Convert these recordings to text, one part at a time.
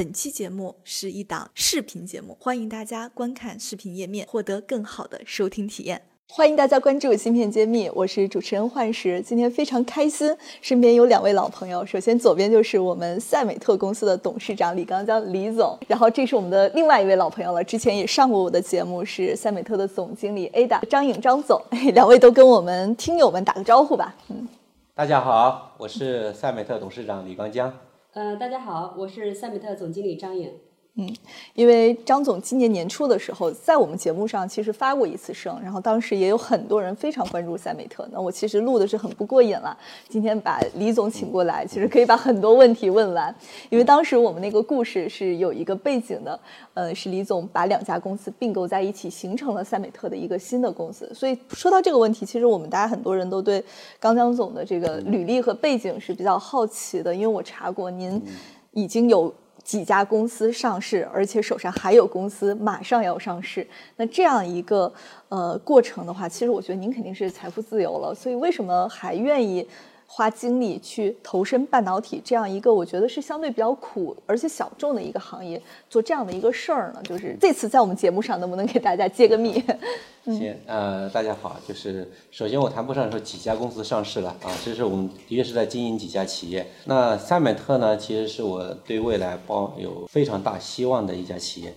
本期节目是一档视频节目，欢迎大家观看视频页面，获得更好的收听体验。欢迎大家关注《芯片揭秘》，我是主持人幻石。今天非常开心，身边有两位老朋友。首先左边就是我们赛美特公司的董事长李刚江李总，然后这是我们的另外一位老朋友了，之前也上过我的节目，是赛美特的总经理 Ada 张颖张总。两位都跟我们听友们打个招呼吧。嗯，大家好，我是赛美特董事长李刚江。呃，大家好，我是赛美特总经理张颖。嗯，因为张总今年年初的时候，在我们节目上其实发过一次声，然后当时也有很多人非常关注赛美特。那我其实录的是很不过瘾了，今天把李总请过来，其实可以把很多问题问完。因为当时我们那个故事是有一个背景的，呃，是李总把两家公司并购在一起，形成了赛美特的一个新的公司。所以说到这个问题，其实我们大家很多人都对刚江总的这个履历和背景是比较好奇的，因为我查过您已经有。几家公司上市，而且手上还有公司马上要上市，那这样一个呃过程的话，其实我觉得您肯定是财富自由了。所以为什么还愿意？花精力去投身半导体这样一个我觉得是相对比较苦而且小众的一个行业，做这样的一个事儿呢？就是这次在我们节目上能不能给大家揭个秘？行，呃，大家好，就是首先我谈不上说几家公司上市了啊，这是我们的确是在经营几家企业。那赛美特呢，其实是我对未来抱有非常大希望的一家企业。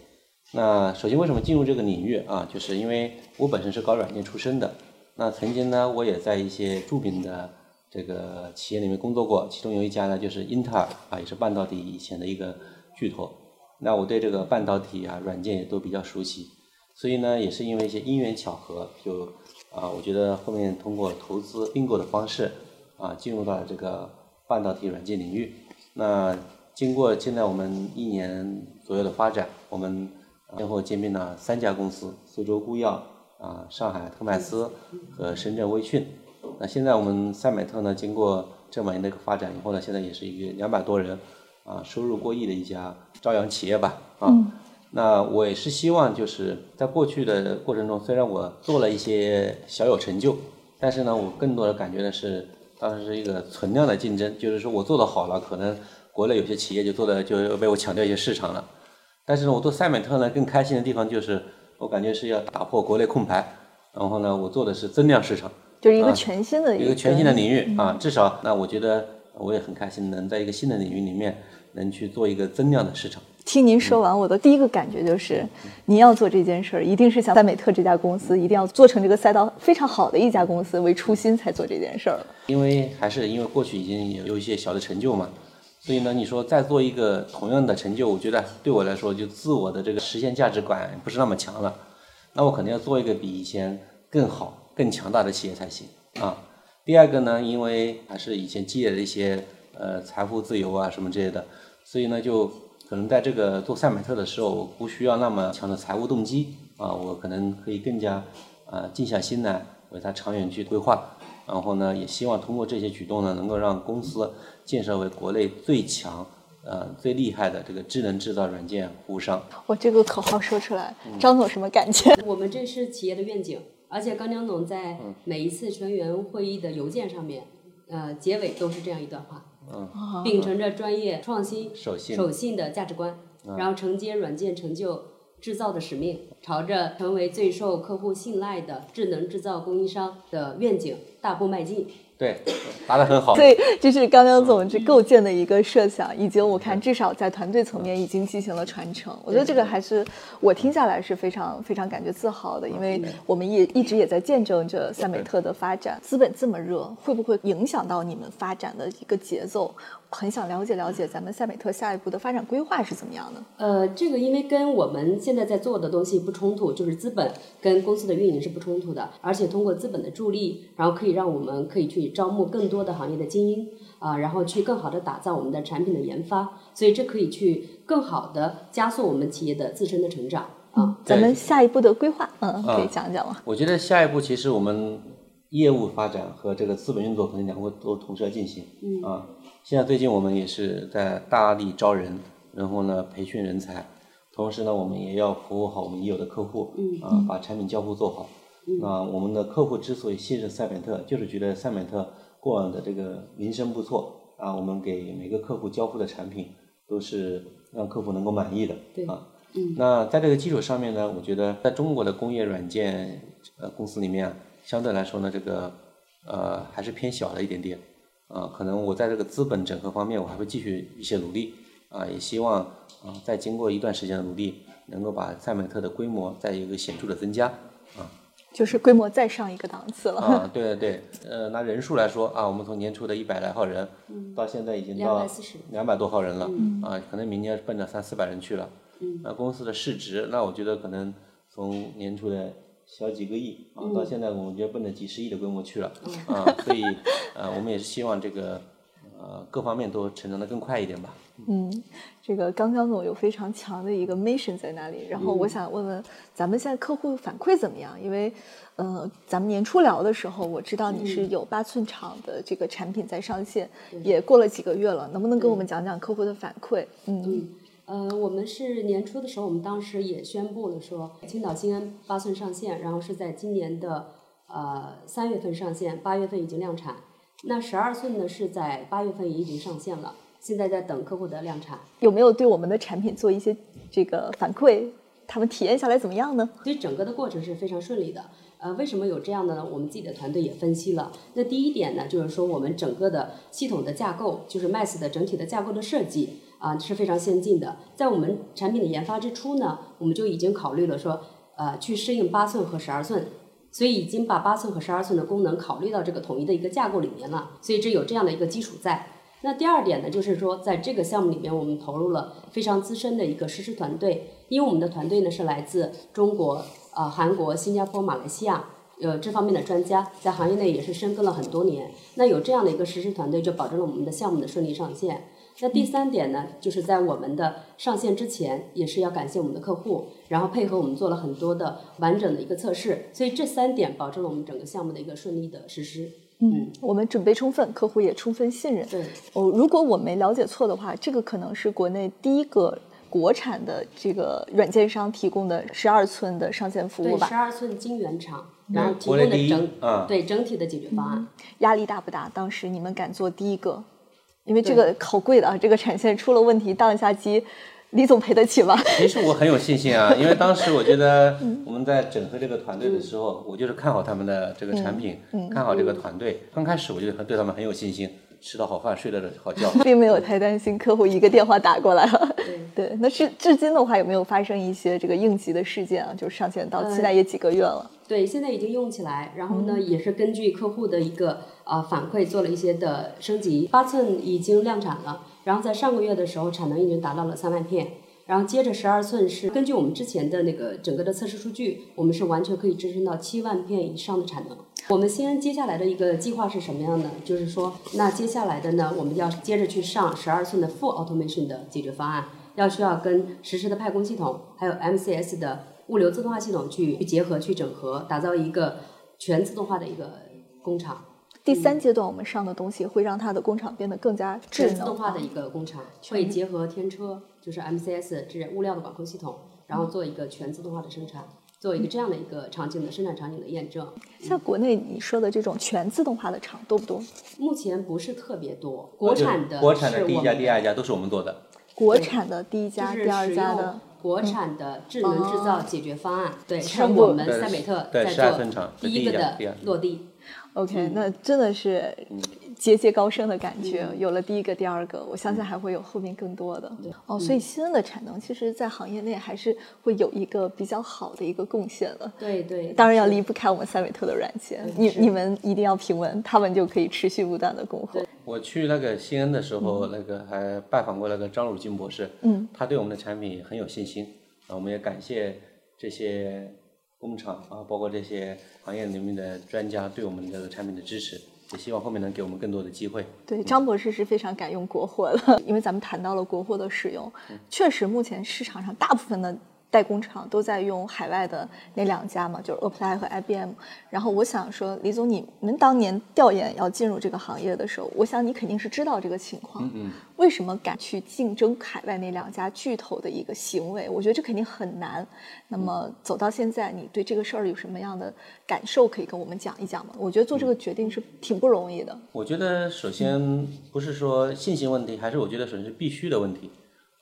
那首先为什么进入这个领域啊？就是因为我本身是搞软件出身的，那曾经呢，我也在一些著名的。这个企业里面工作过，其中有一家呢，就是英特尔啊，也是半导体以前的一个巨头。那我对这个半导体啊、软件也都比较熟悉，所以呢，也是因为一些因缘巧合，就啊，我觉得后面通过投资并购的方式啊，进入到了这个半导体软件领域。那经过现在我们一年左右的发展，我们先后兼并了三家公司：苏州固药啊、上海特迈斯和深圳微讯。那现在我们赛美特呢，经过这么年的一个发展以后呢，现在也是一个两百多人，啊，收入过亿的一家朝阳企业吧，啊，那我也是希望就是在过去的过程中，虽然我做了一些小有成就，但是呢，我更多的感觉的是，当时是一个存量的竞争，就是说我做的好了，可能国内有些企业就做的就被我抢掉一些市场了，但是呢，我做赛美特呢，更开心的地方就是，我感觉是要打破国内空白，然后呢，我做的是增量市场。就是一个全新的一个全新的领域啊，至少那我觉得我也很开心，能在一个新的领域里面能去做一个增量的市场。听您说完，我的第一个感觉就是，您要做这件事儿，一定是想赛美特这家公司，一定要做成这个赛道非常好的一家公司为初心才做这件事儿。因为还是因为过去已经有一些小的成就嘛，所以呢，你说再做一个同样的成就，我觉得对我来说就自我的这个实现价值感不是那么强了。那我肯定要做一个比以前更好。更强大的企业才行啊。第二个呢，因为还是以前积累的一些呃财富自由啊什么之类的，所以呢就可能在这个做赛美特的时候，我不需要那么强的财务动机啊，我可能可以更加啊静下心来为它长远去规划。然后呢，也希望通过这些举动呢，能够让公司建设为国内最强呃最厉害的这个智能制造软件服务商。我这个口号说出来，张总什么感觉？我们这是企业的愿景。而且高江总在每一次全员会议的邮件上面，呃，结尾都是这样一段话：，秉承着专业、创新、守信、守信的价值观，然后承接软件成就制造的使命，朝着成为最受客户信赖的智能制造供应商的愿景大步迈进。对，答得很好。对，这是刚刚总这构建的一个设想，已经我看至少在团队层面已经进行了传承。我觉得这个还是我听下来是非常非常感觉自豪的，因为我们也一直也在见证着赛美特的发展。资本这么热，会不会影响到你们发展的一个节奏？很想了解了解咱们赛美特下一步的发展规划是怎么样的？呃，这个因为跟我们现在在做的东西不冲突，就是资本跟公司的运营是不冲突的，而且通过资本的助力，然后可以让我们可以去招募更多的行业的精英啊，然后去更好的打造我们的产品的研发，所以这可以去更好的加速我们企业的自身的成长啊。咱们下一步的规划，嗯，可以讲讲吗？我觉得下一步其实我们业务发展和这个资本运作可能两个都同时要进行，嗯啊。现在最近我们也是在大力招人，然后呢培训人才，同时呢我们也要服务好我们已有的客户，嗯啊把产品交付做好。那我们的客户之所以信任赛美特，就是觉得赛美特过往的这个名声不错啊，我们给每个客户交付的产品都是让客户能够满意的。对啊，嗯。那在这个基础上面呢，我觉得在中国的工业软件呃公司里面，啊相对来说呢，这个呃还是偏小了一点点。啊，可能我在这个资本整合方面，我还会继续一些努力。啊，也希望啊，再经过一段时间的努力，能够把赛美特的规模再一个显著的增加。啊。就是规模再上一个档次了。啊，对对对，呃，拿人数来说啊，我们从年初的一百来号人，到现在已经到两百多号人了，啊，可能明年奔着三四百人去了。那公司的市值，那我觉得可能从年初的小几个亿啊，到现在我们觉得奔着几十亿的规模去了。啊，所以呃，我们也是希望这个呃各方面都成长的更快一点吧。嗯，这个刚刚总有非常强的一个 mission 在那里，然后我想问问，咱们现在客户反馈怎么样？因为，呃，咱们年初聊的时候，我知道你是有八寸厂的这个产品在上线，也过了几个月了，能不能跟我们讲讲客户的反馈？嗯，呃，我们是年初的时候，我们当时也宣布了说，青岛新安八寸上线，然后是在今年的呃三月份上线，八月份已经量产。那十二寸呢，是在八月份也已经上线了。现在在等客户的量产，有没有对我们的产品做一些这个反馈？他们体验下来怎么样呢？所以整个的过程是非常顺利的。呃，为什么有这样的呢？我们自己的团队也分析了。那第一点呢，就是说我们整个的系统的架构，就是 MAS 的整体的架构的设计啊是非常先进的。在我们产品的研发之初呢，我们就已经考虑了说，呃，去适应八寸和十二寸，所以已经把八寸和十二寸的功能考虑到这个统一的一个架构里面了。所以这有这样的一个基础在。那第二点呢，就是说，在这个项目里面，我们投入了非常资深的一个实施团队，因为我们的团队呢是来自中国、呃韩国、新加坡、马来西亚，呃这方面的专家，在行业内也是深耕了很多年。那有这样的一个实施团队，就保证了我们的项目的顺利上线。那第三点呢，就是在我们的上线之前，也是要感谢我们的客户，然后配合我们做了很多的完整的一个测试，所以这三点保证了我们整个项目的一个顺利的实施。嗯，我们准备充分，客户也充分信任。对，哦，如果我没了解错的话，这个可能是国内第一个国产的这个软件商提供的十二寸的上线服务吧？十二寸晶圆厂，然后提供的整对整体的解决方案。压力大不大？当时你们敢做第一个，因为这个好贵的啊，这个产线出了问题，当一下机。李总赔得起吗？其实我很有信心啊，因为当时我觉得我们在整合这个团队的时候，我就是看好他们的这个产品，看好这个团队。刚开始我就对他们很有信心，吃到好饭，睡得好觉，并没有太担心客户一个电话打过来了。对，那至至今的话，有没有发生一些这个应急的事件啊？就是上线到现在也几个月了。对，现在已经用起来，然后呢，也是根据客户的一个啊反馈做了一些的升级。八寸已经量产了。然后在上个月的时候，产能已经达到了三万片。然后接着十二寸是根据我们之前的那个整个的测试数据，我们是完全可以支撑到七万片以上的产能。我们先接下来的一个计划是什么样的？就是说，那接下来的呢，我们要接着去上十二寸的 Full Automation 的解决方案，要需要跟实时的派工系统，还有 MCS 的物流自动化系统去结合、去整合，打造一个全自动化的一个工厂。第三阶段我们上的东西会让它的工厂变得更加智能自动化的一个工厂，会结合天车，就是 MCS 这物料的管控系统，然后做一个全自动化的生产，做一个这样的一个场景的生产场景的验证。像国内你说的这种全自动化的厂多不多？目前不是特别多，国产的国产的第一家、第二家都是我们做的。国产的第一家、第二家的国产的智能制造解决方案，对，是我们赛美特在做第一个的落地。OK，那真的是节节高升的感觉。有了第一个、第二个，我相信还会有后面更多的。哦，所以新恩的产能，其实在行业内还是会有一个比较好的一个贡献的。对对，当然要离不开我们赛美特的软件，你你们一定要平稳，他们就可以持续不断的供货。我去那个新恩的时候，那个还拜访过那个张汝京博士，嗯，他对我们的产品很有信心啊，我们也感谢这些。工厂啊，包括这些行业里面的专家对我们这个产品的支持，也希望后面能给我们更多的机会。对，张博士是非常敢用国货的，因为咱们谈到了国货的使用，确实目前市场上大部分的。代工厂都在用海外的那两家嘛，就是 Apply 和 IBM。然后我想说，李总，你们当年调研要进入这个行业的时候，我想你肯定是知道这个情况。嗯。为什么敢去竞争海外那两家巨头的一个行为？我觉得这肯定很难。那么走到现在，你对这个事儿有什么样的感受？可以跟我们讲一讲吗？我觉得做这个决定是挺不容易的。我觉得首先不是说信心问题，还是我觉得首先是必须的问题。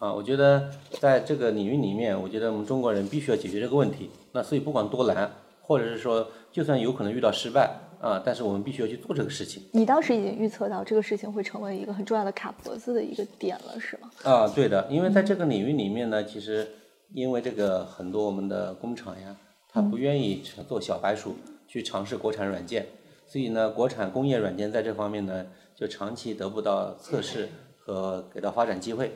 啊，我觉得在这个领域里面，我觉得我们中国人必须要解决这个问题。那所以不管多难，或者是说就算有可能遇到失败啊，但是我们必须要去做这个事情。你当时已经预测到这个事情会成为一个很重要的卡脖子的一个点了，是吗？啊，对的，因为在这个领域里面呢，其实因为这个很多我们的工厂呀，他不愿意做小白鼠去尝试国产软件，所以呢，国产工业软件在这方面呢，就长期得不到测试和给到发展机会。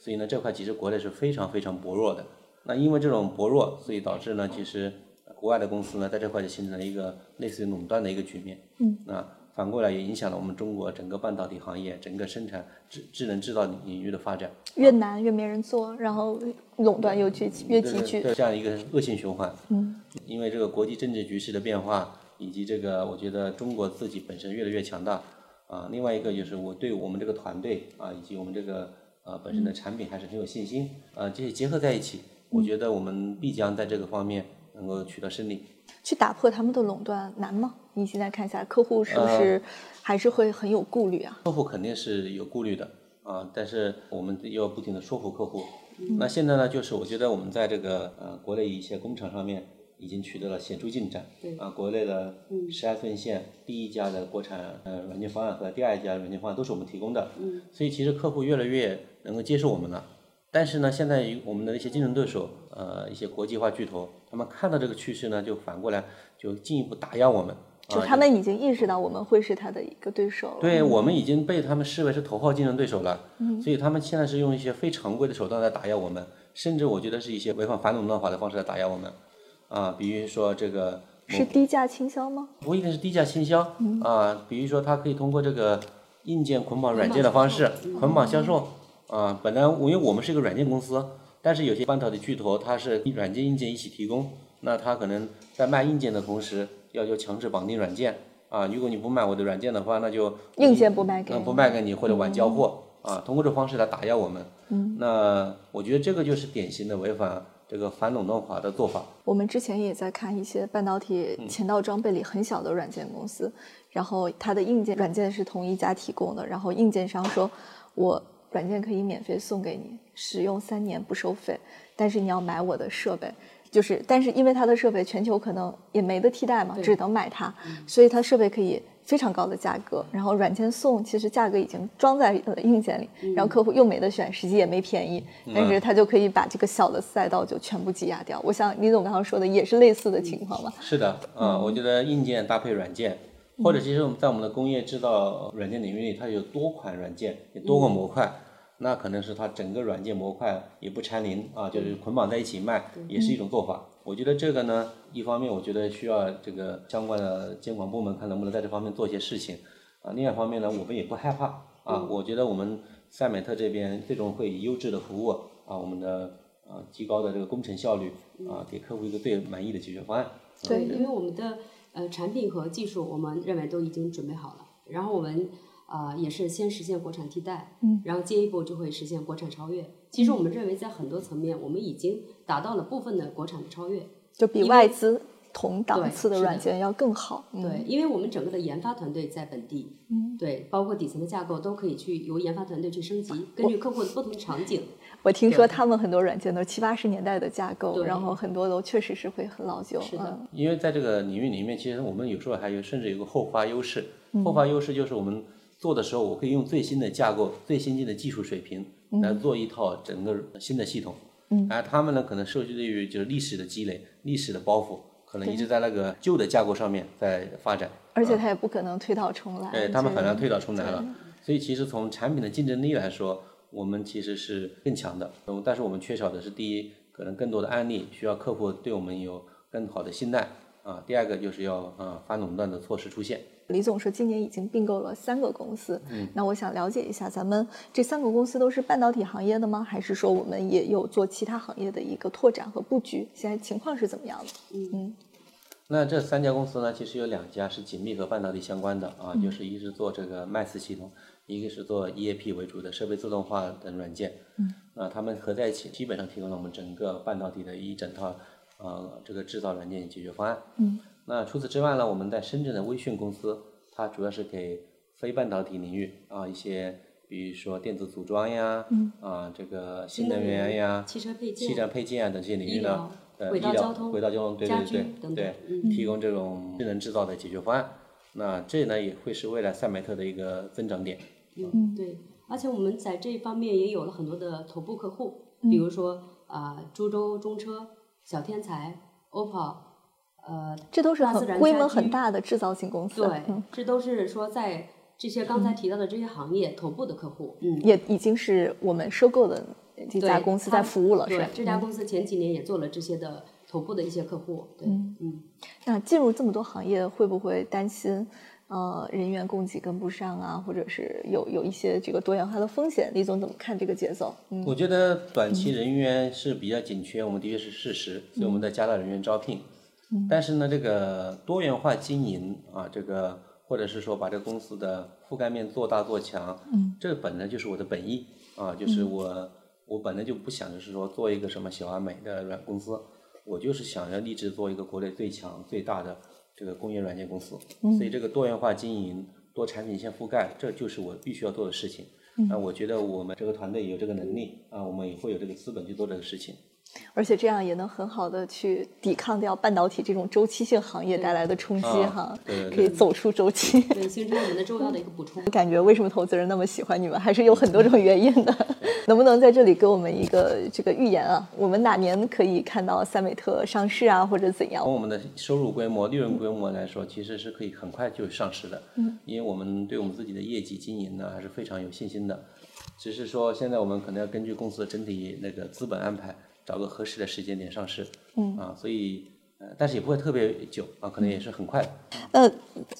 所以呢，这块其实国内是非常非常薄弱的。那因为这种薄弱，所以导致呢，其实国外的公司呢，在这块就形成了一个类似于垄断的一个局面。嗯。那反过来也影响了我们中国整个半导体行业、整个生产智智能制造领域的发展。越难越没人做，然后垄断又聚越集聚，这样一个恶性循环。嗯。因为这个国际政治局势的变化，以及这个我觉得中国自己本身越来越强大啊。另外一个就是我对我们这个团队啊，以及我们这个。啊，本身的产品还是很有信心，呃，这些结合在一起，我觉得我们必将在这个方面能够取得胜利。去打破他们的垄断难吗？你现在看一下，客户是不是还是会很有顾虑啊？客户肯定是有顾虑的啊，但是我们又要不停的说服客户。那现在呢，就是我觉得我们在这个呃国内一些工厂上面。已经取得了显著进展。对啊，国内的十二寸线第一家的国产呃软件方案和第二家软件方案都是我们提供的。嗯。所以其实客户越来越能够接受我们了。但是呢，现在我们的一些竞争对手，呃，一些国际化巨头，他们看到这个趋势呢，就反过来就进一步打压我们。就他们已经意识到我们会是他的一个对手了。对我们已经被他们视为是头号竞争对手了。嗯。所以他们现在是用一些非常规的手段来打压我们，甚至我觉得是一些违反反垄断法的方式来打压我们。啊，比如说这个是低价倾销吗？不一定是低价倾销啊，比如说它可以通过这个硬件捆绑软件的方式捆绑销售啊。本来因为我们是一个软件公司，但是有些半导体巨头它是软件硬件一起提供，那它可能在卖硬件的同时要求强制绑定软件啊。如果你不买我的软件的话，那就硬件不卖给不卖给你或者晚交货啊。通过这方式来打压我们，那我觉得这个就是典型的违反。这个反垄断法的做法，我们之前也在看一些半导体前道装备里很小的软件公司，然后它的硬件、软件是同一家提供的，然后硬件商说，我软件可以免费送给你，使用三年不收费，但是你要买我的设备。就是，但是因为它的设备全球可能也没得替代嘛，只能买它，所以它设备可以非常高的价格，然后软件送其实价格已经装在硬件里，然后客户又没得选，实际也没便宜，但是他就可以把这个小的赛道就全部挤压掉。我想李总刚刚说的也是类似的情况吧？是的，嗯，我觉得硬件搭配软件，或者其实我们在我们的工业制造软件领域里，它有多款软件，有多个模块。那可能是它整个软件模块也不掺零啊，就是捆绑在一起卖，也是一种做法。我觉得这个呢，一方面我觉得需要这个相关的监管部门看能不能在这方面做一些事情啊。另外一方面呢，我们也不害怕啊。我觉得我们赛美特这边最终会以优质的服务啊，我们的啊极高的这个工程效率啊，给客户一个最满意的解决方案。对，因为我们的呃产品和技术，我们认为都已经准备好了，然后我们。啊，也是先实现国产替代，嗯，然后进一步就会实现国产超越。其实我们认为，在很多层面，我们已经达到了部分的国产的超越，就比外资同档次的软件要更好。对，因为我们整个的研发团队在本地，嗯，对，包括底层的架构都可以去由研发团队去升级，根据客户的不同场景。我听说他们很多软件都是七八十年代的架构，然后很多都确实是会很老旧。是的，因为在这个领域里面，其实我们有时候还有甚至有个后发优势。后发优势就是我们。做的时候，我可以用最新的架构、最先进的技术水平来做一套整个新的系统。嗯，而他们呢，可能受制于就是历史的积累、历史的包袱，可能一直在那个旧的架构上面在发展。而且他也不可能推倒重来。对他们很难推倒重来了。所以其实从产品的竞争力来说，我们其实是更强的。嗯，但是我们缺少的是第一，可能更多的案例需要客户对我们有更好的信赖啊。第二个就是要啊反垄断的措施出现。李总说，今年已经并购了三个公司。嗯，那我想了解一下，咱们这三个公司都是半导体行业的吗？还是说我们也有做其他行业的一个拓展和布局？现在情况是怎么样的？嗯嗯。那这三家公司呢，其实有两家是紧密和半导体相关的啊，就是一是做这个麦斯系统，一个是做 EAP 为主的设备自动化等软件。嗯。啊，他们合在一起，基本上提供了我们整个半导体的一整套呃这个制造软件解决方案。嗯。那除此之外呢，我们在深圳的微讯公司，它主要是给非半导体领域啊一些比如说电子组装呀，嗯，啊，这个新能源呀，汽车配件、汽车配件啊等这些领域呢，呃，轨道交通、轨道交通，对对对对，提供这种智能制造的解决方案。那这呢也会是未来赛美特的一个增长点。嗯，对，而且我们在这方面也有了很多的头部客户，比如说啊，株洲中车、小天才、OPPO，呃，这都是很规模很大的制造型公司。对，这都是说在这些刚才提到的这些行业头部的客户。嗯，也已经是我们收购的这家公司在服务了，是吧？这家公司前几年也做了这些的头部的一些客户。对，嗯。那进入这么多行业，会不会担心？呃，人员供给跟不上啊，或者是有有一些这个多元化的风险，李总怎么看这个节奏？嗯，我觉得短期人员是比较紧缺，我们的确是事实，所以我们在加大人员招聘。嗯，但是呢，这个多元化经营啊，这个或者是说把这个公司的覆盖面做大做强，嗯，这本来就是我的本意啊，就是我我本来就不想着是说做一个什么小而美的软公司，我就是想要立志做一个国内最强最大的。这个工业软件公司，所以这个多元化经营、多产品线覆盖，这就是我必须要做的事情。那我觉得我们这个团队有这个能力啊，我们也会有这个资本去做这个事情。而且这样也能很好的去抵抗掉半导体这种周期性行业带来的冲击哈，可以走出周期，对，形成我们的重要的一个补充。感觉为什么投资人那么喜欢你们，还是有很多种原因的。能不能在这里给我们一个这个预言啊？我们哪年可以看到三美特上市啊，或者怎样？从我们的收入规模、利润规模来说，其实是可以很快就上市的。嗯，因为我们对我们自己的业绩经营呢，还是非常有信心的。只是说现在我们可能要根据公司的整体那个资本安排。找个合适的时间点上市，嗯啊，所以呃，但是也不会特别久啊，可能也是很快的。那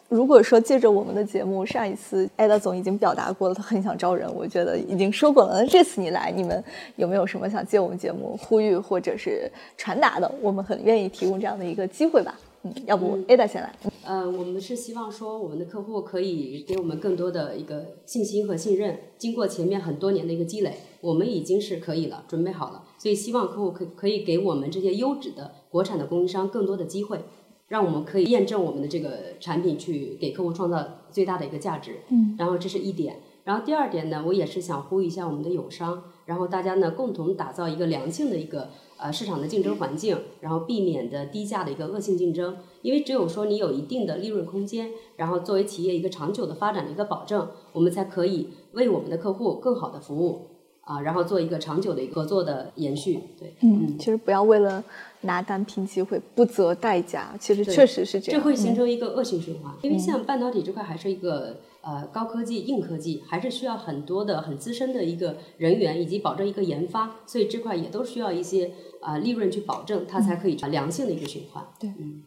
如果说借着我们的节目，上一次艾达总已经表达过了，他很想招人，我觉得已经说过了。那这次你来，你们有没有什么想借我们节目呼吁或者是传达的？我们很愿意提供这样的一个机会吧。嗯，要不 Ada 先来。呃，我们是希望说，我们的客户可以给我们更多的一个信心和信任。经过前面很多年的一个积累，我们已经是可以了，准备好了。所以希望客户可可以给我们这些优质的国产的供应商更多的机会，让我们可以验证我们的这个产品，去给客户创造最大的一个价值。嗯，然后这是一点。然后第二点呢，我也是想呼吁一下我们的友商，然后大家呢共同打造一个良性的一个。呃，市场的竞争环境，然后避免的低价的一个恶性竞争，因为只有说你有一定的利润空间，然后作为企业一个长久的发展的一个保证，我们才可以为我们的客户更好的服务啊，然后做一个长久的一个合作的延续。对，嗯，其实不要为了拿单拼机会不择代价，其实确实是这样，这会形成一个恶性循环，因为像半导体这块还是一个。呃，高科技、硬科技还是需要很多的很资深的一个人员，以及保证一个研发，所以这块也都需要一些啊利润去保证，它才可以良性的一个循环。对，嗯，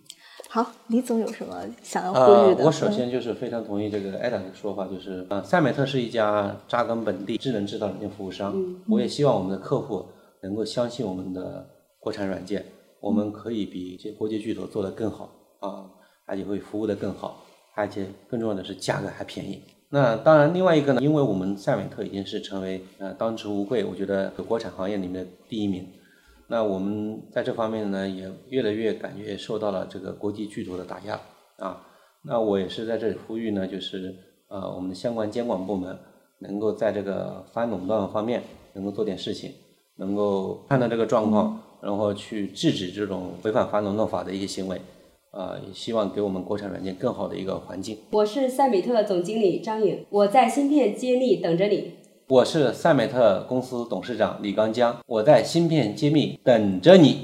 好，李总有什么想要呼吁的？我首先就是非常同意这个艾达的说法，就是啊，赛美特是一家扎根本地智能制造软件服务商，嗯我也希望我们的客户能够相信我们的国产软件，我们可以比这些国际巨头做得更好啊，而且会服务得更好。而且更重要的是价格还便宜。那当然，另外一个呢，因为我们赛美特已经是成为呃当之无愧，我觉得国产行业里面的第一名。那我们在这方面呢，也越来越感觉受到了这个国际巨头的打压啊。那我也是在这里呼吁呢，就是呃我们的相关监管部门能够在这个反垄断方面能够做点事情，能够看到这个状况，然后去制止这种违反反垄断法的一些行为。啊，希望给我们国产软件更好的一个环境。我是赛美特总经理张颖，我在芯片接力等着你。我是赛美特公司董事长李刚江，我在芯片揭秘等着你。